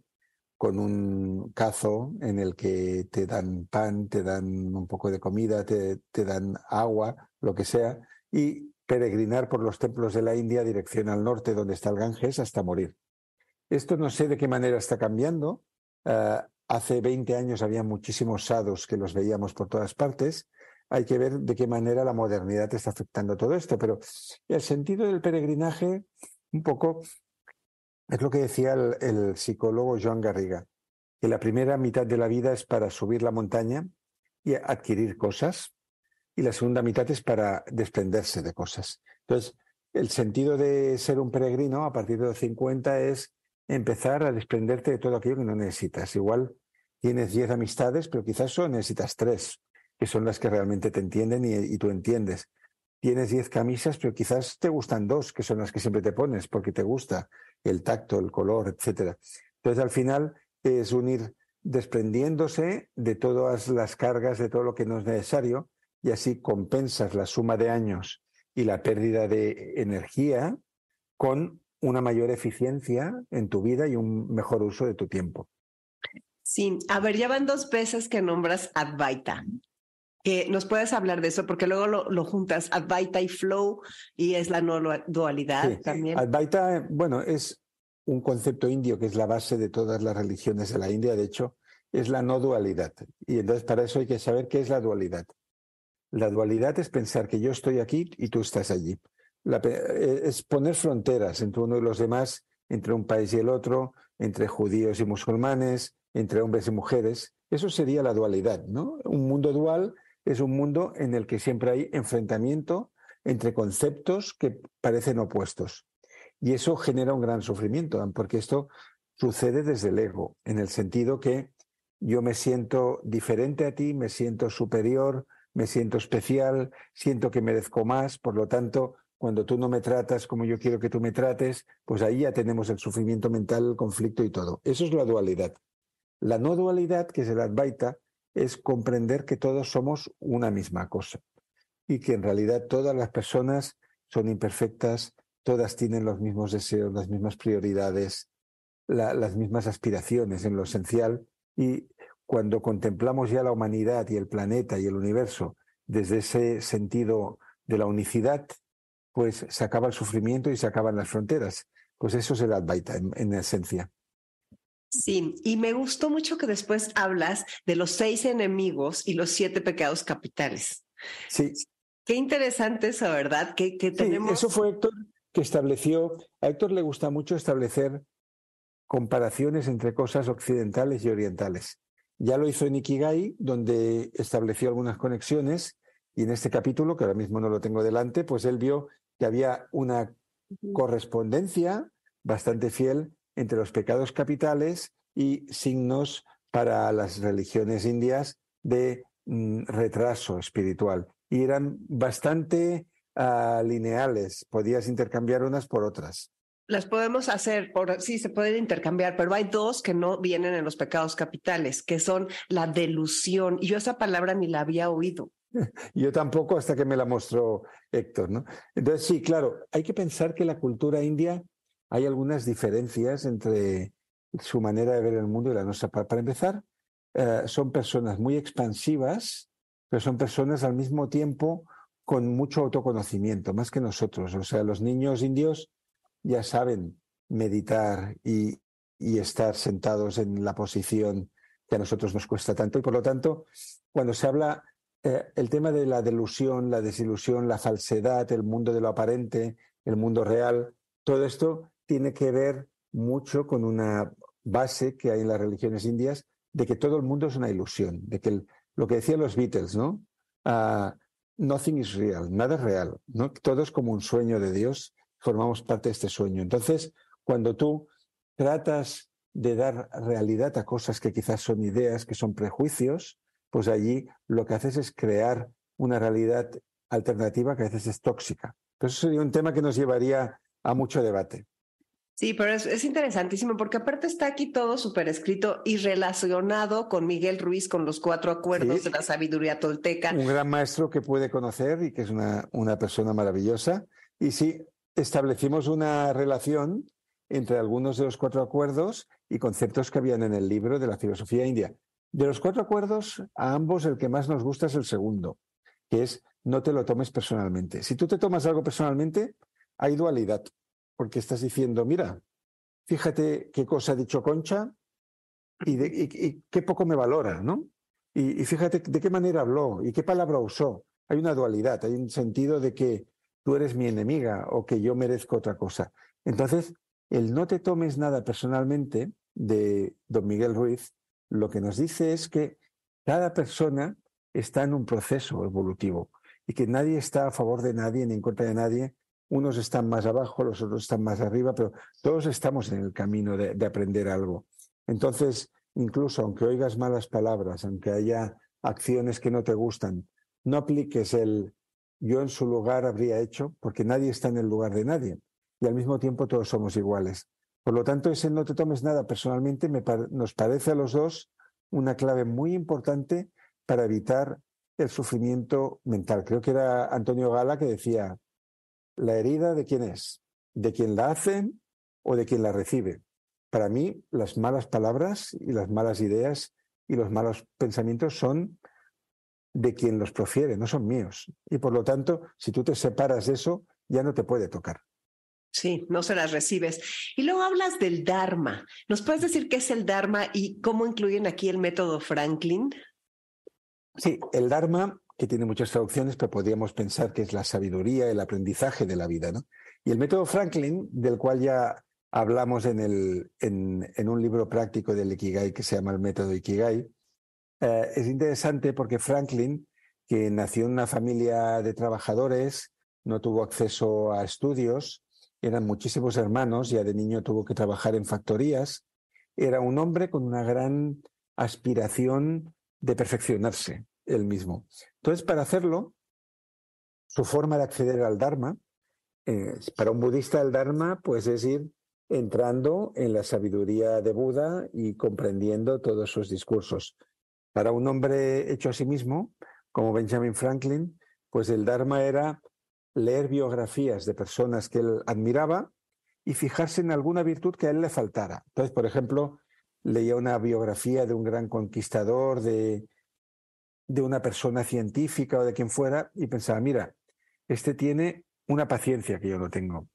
con un cazo en el que te dan pan, te dan un poco de comida, te, dan agua, lo que sea, y peregrinar por los templos de la India dirección al norte, donde está el Ganges, hasta morir. Esto no sé de qué manera está cambiando. Eh, hace 20 años había muchísimos sadhus que los veíamos por todas partes. Hay que ver de qué manera la modernidad está afectando todo esto, pero el sentido del peregrinaje, un poco es lo que decía el, psicólogo Joan Garriga, que la primera mitad de la vida es para subir la montaña y adquirir cosas, y la segunda mitad es para desprenderse de cosas. Entonces, el sentido de ser un peregrino a partir de los 50 es empezar a desprenderte de todo aquello que no necesitas. Igual tienes 10 amistades, pero quizás solo necesitas tres, que son las que realmente te entienden y, y tú entiendes. Tienes 10 camisas, pero quizás te gustan dos, que son las que siempre te pones porque te gusta el tacto, el color, etcétera. Entonces, al final es unir desprendiéndose de todas las cargas, de todo lo que no es necesario, y así compensas la suma de años y la pérdida de energía con una mayor eficiencia en tu vida y un mejor uso de tu tiempo. Sí, a ver, ya van dos veces que nombras Advaita. Eh, ¿Nos puedes hablar de eso? Porque luego lo, juntas Advaita y Flow y es la no dualidad también. Advaita, bueno, es un concepto indio que es la base de todas las religiones de la India, de hecho, es la no dualidad. Y entonces para eso hay que saber qué es la dualidad. La dualidad es pensar que yo estoy aquí y tú estás allí. Eh, es poner fronteras entre uno y los demás, entre un país y el otro, entre judíos y musulmanes, entre hombres y mujeres. Eso sería la dualidad, ¿no? Un mundo dual es un mundo en el que siempre hay enfrentamiento entre conceptos que parecen opuestos. Y eso genera un gran sufrimiento, porque esto sucede desde el ego, en el sentido que yo me siento diferente a ti, me siento superior, me siento especial, siento que merezco más, por lo tanto, cuando tú no me tratas como yo quiero que tú me trates, pues ahí ya tenemos el sufrimiento mental, el conflicto y todo. Eso es la dualidad. La no dualidad, que es el Advaita, es comprender que todos somos una misma cosa y que en realidad todas las personas son imperfectas, todas tienen los mismos deseos, las mismas prioridades, las mismas aspiraciones en lo esencial y cuando contemplamos ya la humanidad y el planeta y el universo desde ese sentido de la unicidad, pues se acaba el sufrimiento y se acaban las fronteras. Pues eso es el Advaita en, esencia. Sí, y me gustó mucho que después hablas de los seis enemigos y los siete pecados capitales. Sí. Qué interesante eso, ¿verdad? Que, tenemos... eso fue Héctor que estableció, a Héctor le gusta mucho establecer comparaciones entre cosas occidentales y orientales. Ya lo hizo en Ikigai, donde estableció algunas conexiones, y en este capítulo, que ahora mismo no lo tengo delante, pues él vio que había una correspondencia bastante fiel entre los pecados capitales y signos para las religiones indias de mm, retraso espiritual. Y eran bastante uh, lineales, podías intercambiar unas por otras. Las podemos hacer, por, sí, se pueden intercambiar, pero hay dos que no vienen en los pecados capitales, que son la delusión. Y yo esa palabra ni la había oído. Yo tampoco hasta que me la mostró Héctor, ¿no? Entonces, sí, claro, hay que pensar que la cultura india hay algunas diferencias entre su manera de ver el mundo y la nuestra. Para, empezar, eh, son personas muy expansivas, pero son personas al mismo tiempo con mucho autoconocimiento, más que nosotros. O sea, los niños indios ya saben meditar y, estar sentados en la posición que a nosotros nos cuesta tanto. Y por lo tanto, cuando se habla eh, el tema de la delusión, la desilusión, la falsedad, el mundo de lo aparente, el mundo real, todo esto tiene que ver mucho con una base que hay en las religiones indias de que todo el mundo es una ilusión, de que lo que decían los Beatles, ¿no? Uh, nothing is real, nada es real, ¿no? Todo es como un sueño de Dios, formamos parte de este sueño. Entonces, cuando tú tratas de dar realidad a cosas que quizás son ideas, que son prejuicios, pues allí lo que haces es crear una realidad alternativa que a veces es tóxica. Entonces eso sería un tema que nos llevaría a mucho debate. Sí, pero es, interesantísimo porque aparte está aquí todo súper escrito y relacionado con Miguel Ruiz, con los cuatro acuerdos de la sabiduría tolteca. Un gran maestro que puede conocer y que es una, una persona maravillosa. Y sí, establecimos una relación entre algunos de los cuatro acuerdos y conceptos que habían en el libro de la filosofía india. De los cuatro acuerdos, a ambos el que más nos gusta es el segundo, que es no te lo tomes personalmente. Si tú te tomas algo personalmente, hay dualidad, porque estás diciendo, mira, fíjate qué cosa ha dicho Concha y, qué poco me valora, ¿no? Y, y, fíjate de qué manera habló y qué palabra usó. Hay una dualidad, hay un sentido de que tú eres mi enemiga o que yo merezco otra cosa. Entonces, el no te tomes nada personalmente de don Miguel Ruiz lo que nos dice es que cada persona está en un proceso evolutivo y que nadie está a favor de nadie ni en contra de nadie. Unos están más abajo, los otros están más arriba, pero todos estamos en el camino de, aprender algo. Entonces, incluso aunque oigas malas palabras, aunque haya acciones que no te gustan, no apliques el yo en su lugar habría hecho, porque nadie está en el lugar de nadie. Y al mismo tiempo todos somos iguales. Por lo tanto, ese no te tomes nada personalmente nos parece a los dos una clave muy importante para evitar el sufrimiento mental. Creo que era Antonio Gala que decía, la herida de quién es, de quien la hace o de quien la recibe. Para mí, las malas palabras y las malas ideas y los malos pensamientos son de quien los profiere, no son míos. Y por lo tanto, si tú te separas de eso, ya no te puede tocar. Sí, no se las recibes. Y luego hablas del Dharma. ¿Nos puedes decir qué es el Dharma y cómo incluyen aquí el método Franklin? Sí, el Dharma, que tiene muchas traducciones, pero podríamos pensar que es la sabiduría, el aprendizaje de la vida, ¿no? Y el método Franklin, del cual ya hablamos en, el, en, un libro práctico del Ikigai que se llama el método Ikigai, eh, es interesante porque Franklin, que nació en una familia de trabajadores, no tuvo acceso a estudios, eran muchísimos hermanos, ya de niño tuvo que trabajar en factorías, era un hombre con una gran aspiración de perfeccionarse él mismo. Entonces, para hacerlo, su forma de acceder al Dharma, eh, para un budista el Dharma, pues es ir entrando en la sabiduría de Buda y comprendiendo todos sus discursos. Para un hombre hecho a sí mismo, como Benjamin Franklin, pues el Dharma era leer biografías de personas que él admiraba y fijarse en alguna virtud que a él le faltara. Entonces, por ejemplo, leía una biografía de un gran conquistador, de, de una persona científica o de quien fuera, y pensaba, mira, este tiene una paciencia que yo no tengo.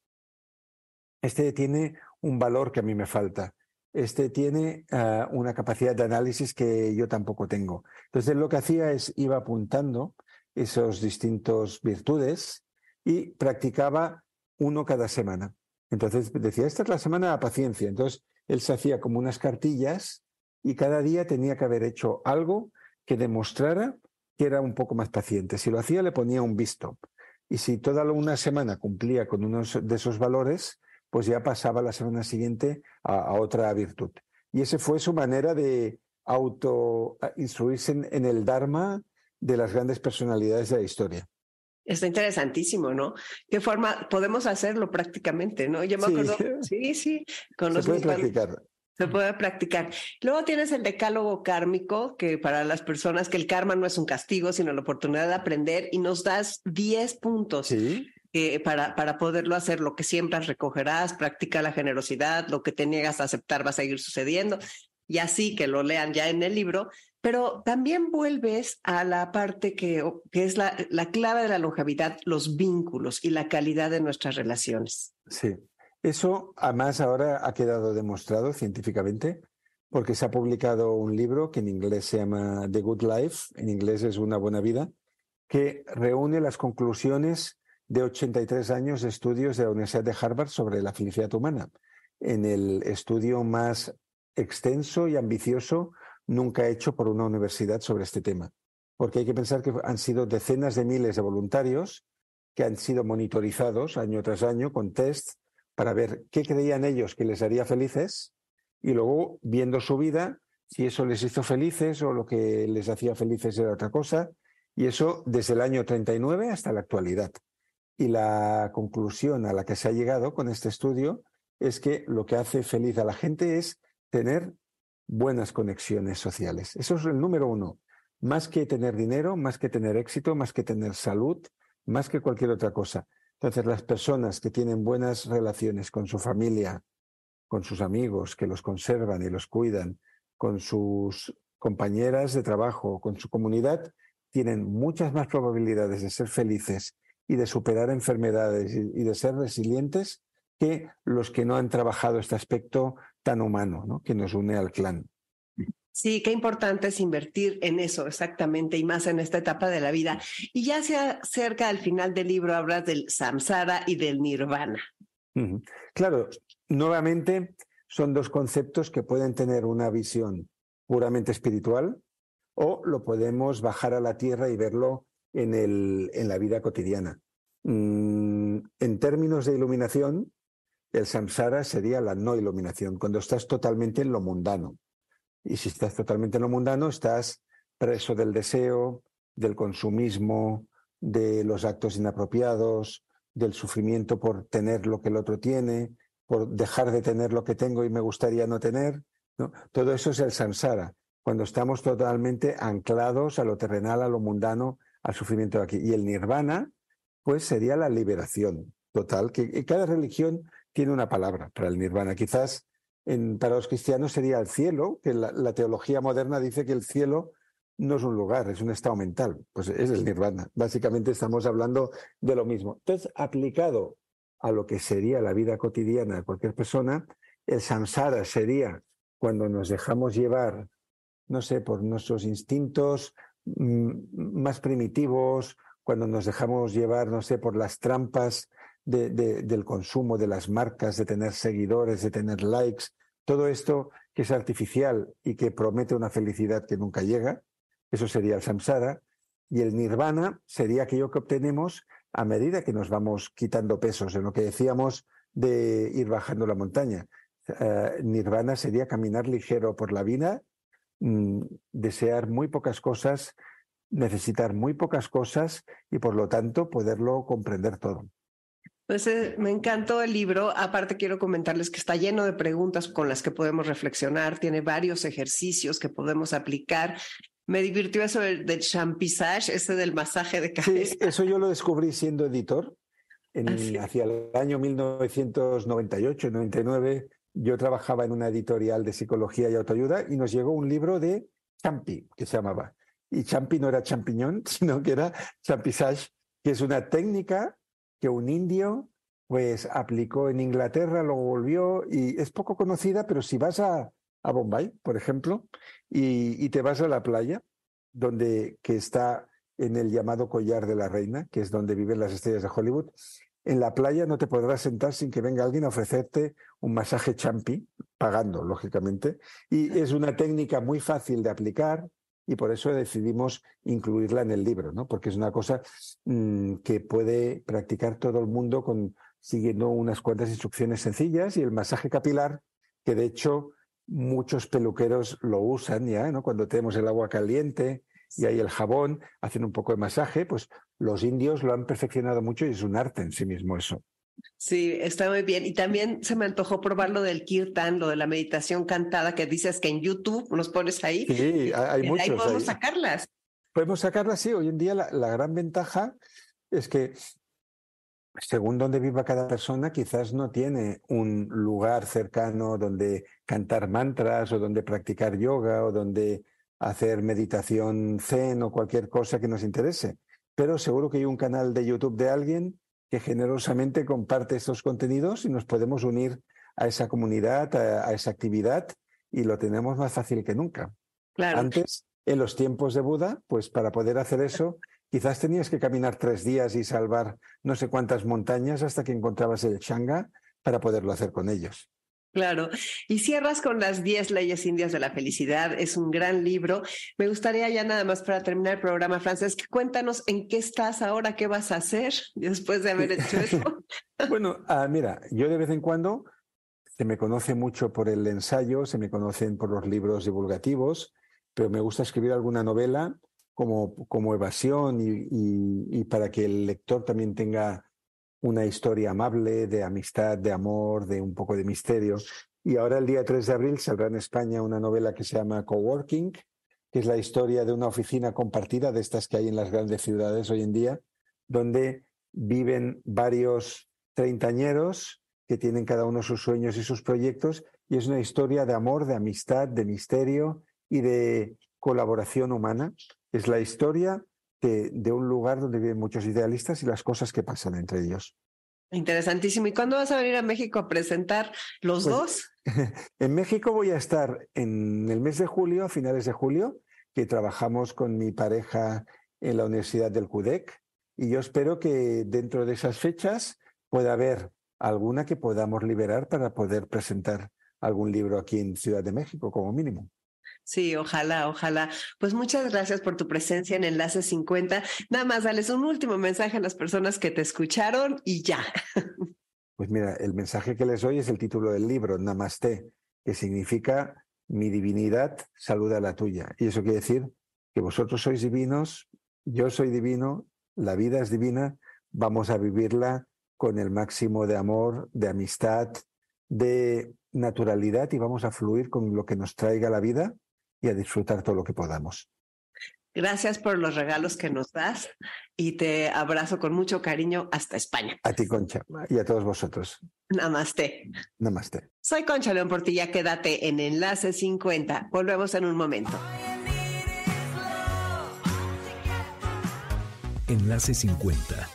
Este tiene un valor que a mí me falta. Este tiene ah, una capacidad de análisis que yo tampoco tengo. Entonces lo que hacía es iba apuntando esos distintos virtudes y practicaba uno cada semana. Entonces decía, esta es la semana de paciencia. Entonces él se hacía como unas cartillas y cada día tenía que haber hecho algo que demostrara que era un poco más paciente. Si lo hacía, le ponía un visto. Y si toda una semana cumplía con uno de esos valores, pues ya pasaba la semana siguiente a, otra virtud. Y esa fue su manera de auto instruirse en, el Dharma de las grandes personalidades de la historia. Está interesantísimo, ¿no? ¿Qué forma podemos hacerlo prácticamente, no? Yo me acuerdo, sí, sí, con Se puede practicar. Se puede practicar. Luego tienes el decálogo kármico, que para las personas que el karma no es un castigo, sino la oportunidad de aprender, y nos das 10 puntos ¿Sí? para, para poderlo hacer. Lo que siembras recogerás, practica la generosidad, lo que te niegas a aceptar va a seguir sucediendo, y así que lo lean ya en el libro. Pero también vuelves a la parte que, que es la, la clave de la longevidad, los vínculos y la calidad de nuestras relaciones. Sí. Eso, además, ahora ha quedado demostrado científicamente porque se ha publicado un libro que en inglés se llama The Good Life, en inglés es Una Buena Vida, que reúne las conclusiones de 83 años de estudios de la Universidad de Harvard sobre la felicidad humana, en el estudio más extenso y ambicioso nunca hecho por una universidad sobre este tema. Porque hay que pensar que han sido decenas de miles de voluntarios que han sido monitorizados año tras año con tests para ver qué creían ellos que les haría felices y luego viendo su vida, si eso les hizo felices o lo que les hacía felices era otra cosa. Y eso desde el año 39 hasta la actualidad. Y la conclusión a la que se ha llegado con este estudio es que lo que hace feliz a la gente es tener buenas conexiones sociales. Eso es el número uno. Más que tener dinero, más que tener éxito, más que tener salud, más que cualquier otra cosa. Entonces, las personas que tienen buenas relaciones con su familia, con sus amigos, que los conservan y los cuidan, con sus compañeras de trabajo, con su comunidad, tienen muchas más probabilidades de ser felices y de superar enfermedades y de ser resilientes que los que no han trabajado este aspecto tan humano ¿no? que nos une al clan. Sí, qué importante es invertir en eso, exactamente, y más en esta etapa de la vida. Y ya se acerca al final del libro, hablas del samsara y del nirvana. Claro, nuevamente son dos conceptos que pueden tener una visión puramente espiritual o lo podemos bajar a la tierra y verlo en, el, en la vida cotidiana. Mm, en términos de iluminación, el samsara sería la no iluminación, cuando estás totalmente en lo mundano. Y si estás totalmente en lo mundano, estás preso del deseo, del consumismo, de los actos inapropiados, del sufrimiento por tener lo que el otro tiene, por dejar de tener lo que tengo y me gustaría no tener. Todo eso es el samsara, cuando estamos totalmente anclados a lo terrenal, a lo mundano, al sufrimiento de aquí. Y el nirvana, pues sería la liberación total, que cada religión tiene una palabra para el nirvana. Quizás para los cristianos sería el cielo, que la, teología moderna dice que el cielo no es un lugar, es un estado mental. Pues es el nirvana. Básicamente estamos hablando de lo mismo. Entonces, aplicado a lo que sería la vida cotidiana de cualquier persona, el samsara sería cuando nos dejamos llevar, no sé, por nuestros instintos mm, más primitivos, cuando nos dejamos llevar, no sé, por las trampas del consumo, de las marcas, de tener seguidores, de tener likes, todo esto que es artificial y que promete una felicidad que nunca llega, eso sería el samsara, y el nirvana sería aquello que obtenemos a medida que nos vamos quitando pesos, en lo que decíamos de ir bajando la montaña. Eh, nirvana sería caminar ligero por la vida, mm, desear muy pocas cosas, necesitar muy pocas cosas y por lo tanto poderlo comprender todo. Pues eh, me encantó el libro. Aparte, quiero comentarles que está lleno de preguntas con las que podemos reflexionar. Tiene varios ejercicios que podemos aplicar. Me divirtió eso del, del champissage, ese del masaje de cabeza. Sí, eso yo lo descubrí siendo editor en, hacia el año 1998, 99. yo trabajaba en una editorial de psicología y autoayuda y nos llegó un libro de Champi, que se llamaba. Y Champi no era champiñón, sino que era champisage, que es una técnica que un indio pues aplicó en Inglaterra, lo volvió y es poco conocida, pero si vas a, a Bombay, por ejemplo, y, y, te vas a la playa, donde que está en el llamado collar de la reina, que es donde viven las estrellas de Hollywood, en la playa no te podrás sentar sin que venga alguien a ofrecerte un masaje champi, pagando, lógicamente. Y es una técnica muy fácil de aplicar y por eso decidimos incluirla en el libro, ¿no? Porque es una cosa mmm, que puede practicar todo el mundo con, siguiendo unas cuantas instrucciones sencillas y el masaje capilar, que de hecho muchos peluqueros lo usan ya, ¿no? Cuando tenemos el agua caliente y hay el jabón, hacen un poco de masaje, pues los indios lo han perfeccionado mucho y es un arte en sí mismo eso. Sí, está muy bien. Y también se me antojó probar lo del kirtan, lo de la meditación cantada que dices que en YouTube nos pones ahí. Sí, hay muchos. Ahí podemos ahí. sacarlas. Podemos sacarlas, sí. Hoy en día la, la gran ventaja es que según donde viva cada persona, quizás no tiene un lugar cercano donde cantar mantras o donde practicar yoga o donde hacer meditación zen o cualquier cosa que nos interese. Pero seguro que hay un canal de YouTube de alguien que generosamente comparte estos contenidos y nos podemos unir a esa comunidad, a, a esa actividad y lo tenemos más fácil que nunca. Claro. Antes, en los tiempos de Buda, pues para poder hacer eso, quizás tenías que caminar tres días y salvar no sé cuántas montañas hasta que encontrabas el Changa para poderlo hacer con ellos. Claro. Y cierras con las 10 leyes indias de la felicidad. Es un gran libro. Me gustaría ya nada más para terminar el programa, Francés, que cuéntanos en qué estás ahora, qué vas a hacer después de haber hecho eso. bueno, uh, mira, yo de vez en cuando se me conoce mucho por el ensayo, se me conocen por los libros divulgativos, pero me gusta escribir alguna novela como, como evasión y, y para que el lector también tenga una historia amable, de amistad, de amor, de un poco de misterio. Y ahora el día 3 de abril saldrá en España una novela que se llama Coworking, que es la historia de una oficina compartida de estas que hay en las grandes ciudades hoy en día, donde viven varios treintañeros que tienen cada uno sus sueños y sus proyectos, y es una historia de amor, de amistad, de misterio y de colaboración humana. Es la historia de, de, un lugar donde viven muchos idealistas y las cosas que pasan entre ellos. Interesantísimo. ¿Y cuándo vas a venir a México a presentar los pues, dos? En México voy a estar en el mes de julio, a finales de julio, que trabajamos con mi pareja en la Universidad del CUDEC y yo espero que dentro de esas fechas pueda haber alguna que podamos liberar para poder presentar algún libro aquí en Ciudad de México como mínimo. Sí, ojalá, ojalá. Pues muchas gracias por tu presencia en Enlace 50. Nada más, dales un último mensaje a las personas que te escucharon y ya. Pues mira, el mensaje que les doy es el título del libro, Namaste, que significa mi divinidad saluda la tuya. Y eso quiere decir que vosotros sois divinos, yo soy divino, la vida es divina, vamos a vivirla con el máximo de amor, de amistad, de naturalidad y vamos a fluir con lo que nos traiga la vida y a disfrutar todo lo que podamos. Gracias por los regalos que nos das y te abrazo con mucho cariño hasta España. A ti, Concha, y a todos vosotros. Namaste. Namaste. Soy Concha León Portilla, quédate en Enlace 50. Volvemos en un momento. Enlace 50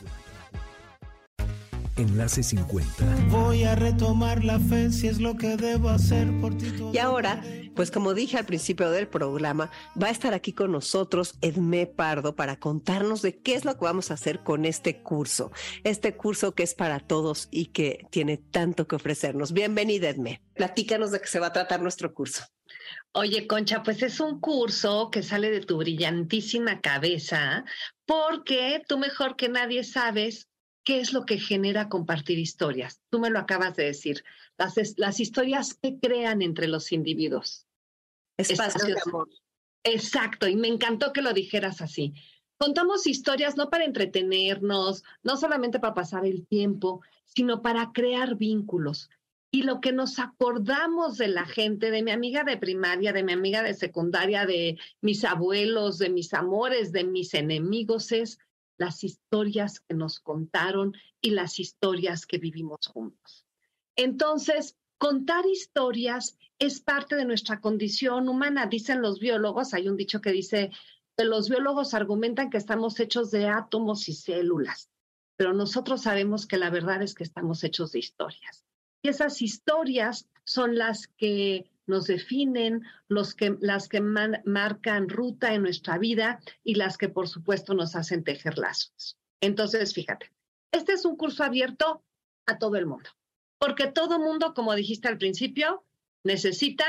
Enlace 50. Voy a retomar la fe si es lo que debo hacer por ti. Y ahora, pues como dije al principio del programa, va a estar aquí con nosotros Edmé Pardo para contarnos de qué es lo que vamos a hacer con este curso. Este curso que es para todos y que tiene tanto que ofrecernos. Bienvenida, Edmé. Platícanos de qué se va a tratar nuestro curso. Oye, Concha, pues es un curso que sale de tu brillantísima cabeza porque tú mejor que nadie sabes ¿Qué es lo que genera compartir historias? Tú me lo acabas de decir. Las, las historias que crean entre los individuos. Espacios de amor. Exacto, y me encantó que lo dijeras así. Contamos historias no para entretenernos, no solamente para pasar el tiempo, sino para crear vínculos. Y lo que nos acordamos de la gente, de mi amiga de primaria, de mi amiga de secundaria, de mis abuelos, de mis amores, de mis enemigos, es las historias que nos contaron y las historias que vivimos juntos. Entonces, contar historias es parte de nuestra condición humana, dicen los biólogos. Hay un dicho que dice que los biólogos argumentan que estamos hechos de átomos y células, pero nosotros sabemos que la verdad es que estamos hechos de historias. Y esas historias son las que nos definen, los que, las que marcan ruta en nuestra vida y las que por supuesto nos hacen tejer lazos. Entonces, fíjate, este es un curso abierto a todo el mundo, porque todo mundo, como dijiste al principio, necesita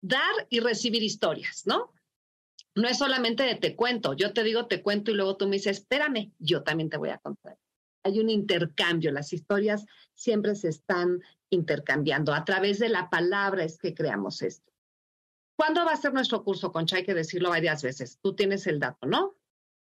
dar y recibir historias, ¿no? No es solamente de te cuento, yo te digo te cuento y luego tú me dices, espérame, yo también te voy a contar. Hay un intercambio, las historias siempre se están intercambiando. A través de la palabra es que creamos esto. ¿Cuándo va a ser nuestro curso, Concha? Hay que decirlo varias veces. Tú tienes el dato, ¿no?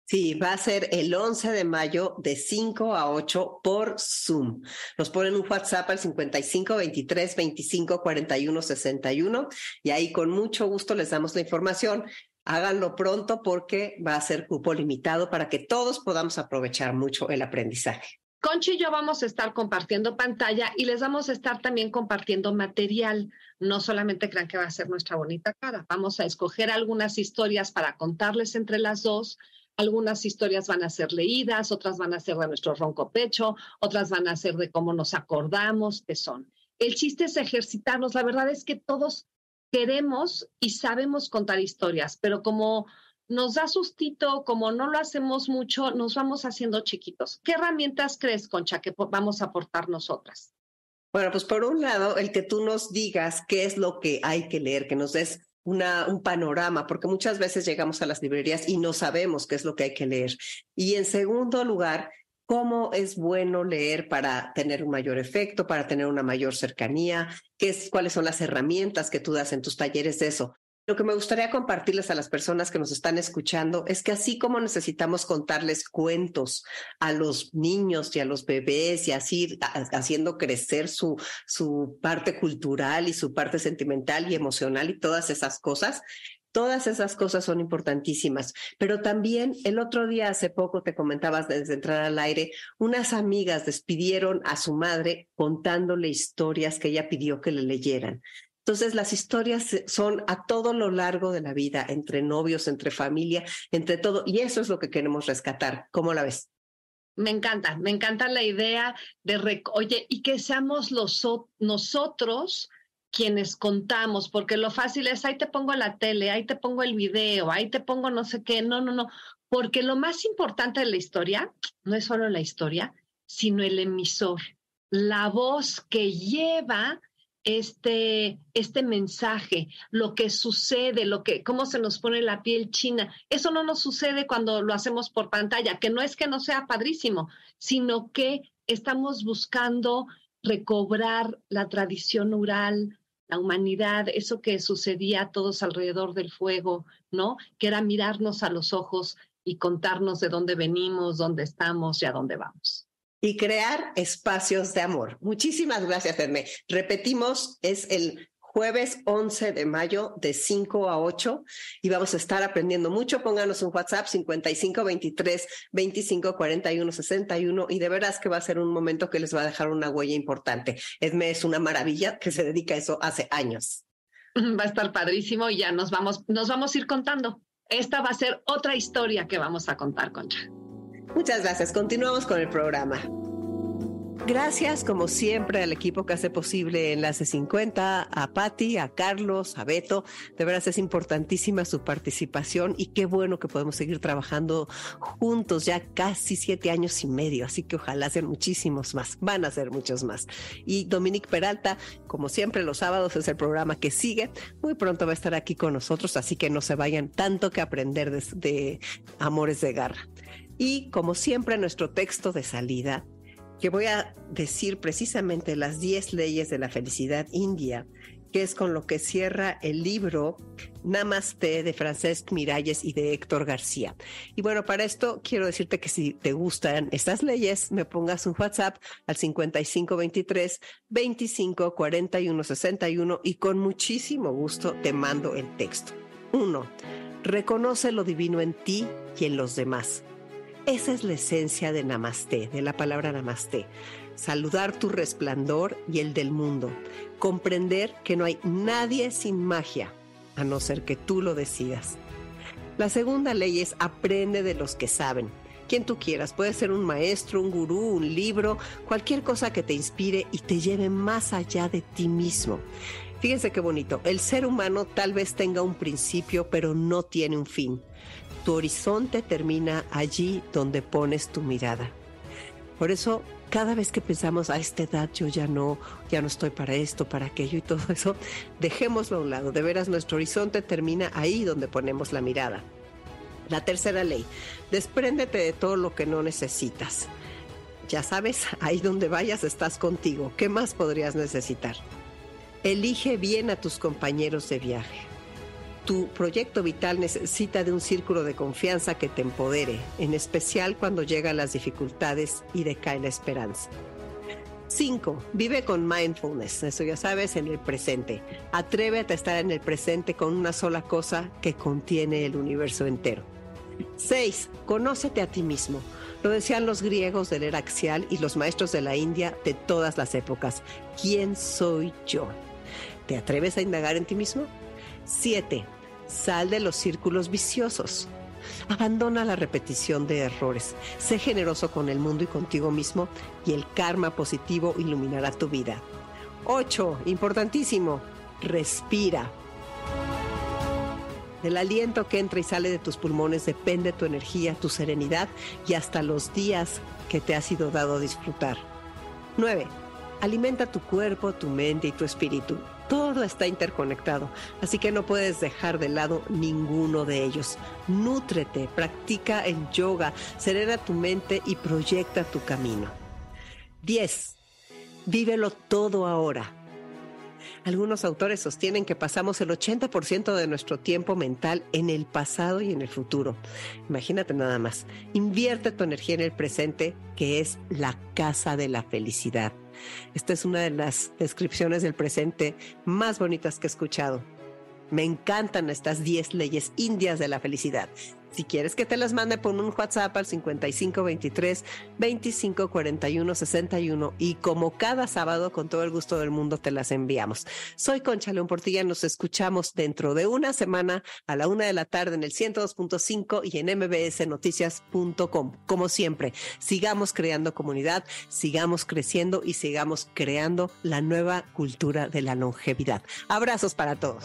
Sí, va a ser el 11 de mayo de 5 a 8 por Zoom. Nos ponen un WhatsApp al 55 23 25 41 61 y ahí con mucho gusto les damos la información. Háganlo pronto porque va a ser cupo limitado para que todos podamos aprovechar mucho el aprendizaje. Conchi y yo vamos a estar compartiendo pantalla y les vamos a estar también compartiendo material. No solamente crean que va a ser nuestra bonita cara, vamos a escoger algunas historias para contarles entre las dos. Algunas historias van a ser leídas, otras van a ser de nuestro ronco pecho, otras van a ser de cómo nos acordamos que son. El chiste es ejercitarnos. La verdad es que todos queremos y sabemos contar historias, pero como nos da sustito, como no lo hacemos mucho, nos vamos haciendo chiquitos. ¿Qué herramientas crees, Concha, que vamos a aportar nosotras? Bueno, pues por un lado, el que tú nos digas qué es lo que hay que leer, que nos des una, un panorama, porque muchas veces llegamos a las librerías y no sabemos qué es lo que hay que leer. Y en segundo lugar, cómo es bueno leer para tener un mayor efecto, para tener una mayor cercanía, qué es, cuáles son las herramientas que tú das en tus talleres de eso. Lo que me gustaría compartirles a las personas que nos están escuchando es que así como necesitamos contarles cuentos a los niños y a los bebés y así haciendo crecer su, su parte cultural y su parte sentimental y emocional y todas esas cosas, Todas esas cosas son importantísimas, pero también el otro día, hace poco, te comentabas desde entrar al aire, unas amigas despidieron a su madre contándole historias que ella pidió que le leyeran. Entonces, las historias son a todo lo largo de la vida, entre novios, entre familia, entre todo, y eso es lo que queremos rescatar. ¿Cómo la ves? Me encanta, me encanta la idea de, oye, y que seamos los, nosotros quienes contamos, porque lo fácil es, ahí te pongo la tele, ahí te pongo el video, ahí te pongo no sé qué, no, no, no, porque lo más importante de la historia no es solo la historia, sino el emisor, la voz que lleva este, este mensaje, lo que sucede, lo que, cómo se nos pone la piel china. Eso no nos sucede cuando lo hacemos por pantalla, que no es que no sea padrísimo, sino que estamos buscando recobrar la tradición oral, la humanidad, eso que sucedía a todos alrededor del fuego, ¿no? Que era mirarnos a los ojos y contarnos de dónde venimos, dónde estamos y a dónde vamos y crear espacios de amor. Muchísimas gracias, Edme. Repetimos, es el jueves 11 de mayo de 5 a 8 y vamos a estar aprendiendo mucho. Pónganos un WhatsApp 55 23 25 41 61 y de veras que va a ser un momento que les va a dejar una huella importante. Edme es una maravilla que se dedica a eso hace años. Va a estar padrísimo y ya nos vamos, nos vamos a ir contando. Esta va a ser otra historia que vamos a contar, Concha. Muchas gracias. Continuamos con el programa. Gracias, como siempre, al equipo que hace posible Enlace 50, a Patti, a Carlos, a Beto. De veras es importantísima su participación y qué bueno que podemos seguir trabajando juntos ya casi siete años y medio. Así que ojalá sean muchísimos más. Van a ser muchos más. Y Dominique Peralta, como siempre, los sábados es el programa que sigue. Muy pronto va a estar aquí con nosotros, así que no se vayan tanto que aprender de, de Amores de Garra. Y como siempre, nuestro texto de salida, que voy a decir precisamente las 10 leyes de la felicidad india, que es con lo que cierra el libro Namaste de Francesc Miralles y de Héctor García. Y bueno, para esto quiero decirte que si te gustan estas leyes, me pongas un WhatsApp al 5523 25 41 61 y con muchísimo gusto te mando el texto. 1. Reconoce lo divino en ti y en los demás. Esa es la esencia de Namaste, de la palabra Namaste. saludar tu resplandor y el del mundo, comprender que no hay nadie sin magia, a no ser que tú lo decidas. La segunda ley es aprende de los que saben. Quien tú quieras, puede ser un maestro, un gurú, un libro, cualquier cosa que te inspire y te lleve más allá de ti mismo. Fíjense qué bonito, el ser humano tal vez tenga un principio, pero no tiene un fin. Tu horizonte termina allí donde pones tu mirada. Por eso, cada vez que pensamos a esta edad yo ya no, ya no estoy para esto, para aquello y todo eso, dejémoslo a un lado. De veras, nuestro horizonte termina ahí donde ponemos la mirada. La tercera ley, despréndete de todo lo que no necesitas. Ya sabes, ahí donde vayas estás contigo. ¿Qué más podrías necesitar? Elige bien a tus compañeros de viaje. Tu proyecto vital necesita de un círculo de confianza que te empodere, en especial cuando llegan las dificultades y decae la esperanza. 5. Vive con mindfulness, eso ya sabes, en el presente. Atrévete a estar en el presente con una sola cosa que contiene el universo entero. 6. Conócete a ti mismo. Lo decían los griegos del era axial y los maestros de la India de todas las épocas. ¿Quién soy yo? ¿Te atreves a indagar en ti mismo? 7. Sal de los círculos viciosos. Abandona la repetición de errores. Sé generoso con el mundo y contigo mismo y el karma positivo iluminará tu vida. 8. Importantísimo. Respira. Del aliento que entra y sale de tus pulmones depende tu energía, tu serenidad y hasta los días que te ha sido dado disfrutar. 9. Alimenta tu cuerpo, tu mente y tu espíritu. Todo está interconectado, así que no puedes dejar de lado ninguno de ellos. Nútrete, practica el yoga, serena tu mente y proyecta tu camino. 10. Vívelo todo ahora. Algunos autores sostienen que pasamos el 80% de nuestro tiempo mental en el pasado y en el futuro. Imagínate nada más. Invierte tu energía en el presente, que es la casa de la felicidad. Esta es una de las descripciones del presente más bonitas que he escuchado. Me encantan estas 10 leyes indias de la felicidad. Si quieres que te las mande, pon un WhatsApp al 5523 2541 61 y como cada sábado, con todo el gusto del mundo, te las enviamos. Soy Concha León Portilla, nos escuchamos dentro de una semana a la una de la tarde en el 102.5 y en mbsnoticias.com. Como siempre, sigamos creando comunidad, sigamos creciendo y sigamos creando la nueva cultura de la longevidad. Abrazos para todos.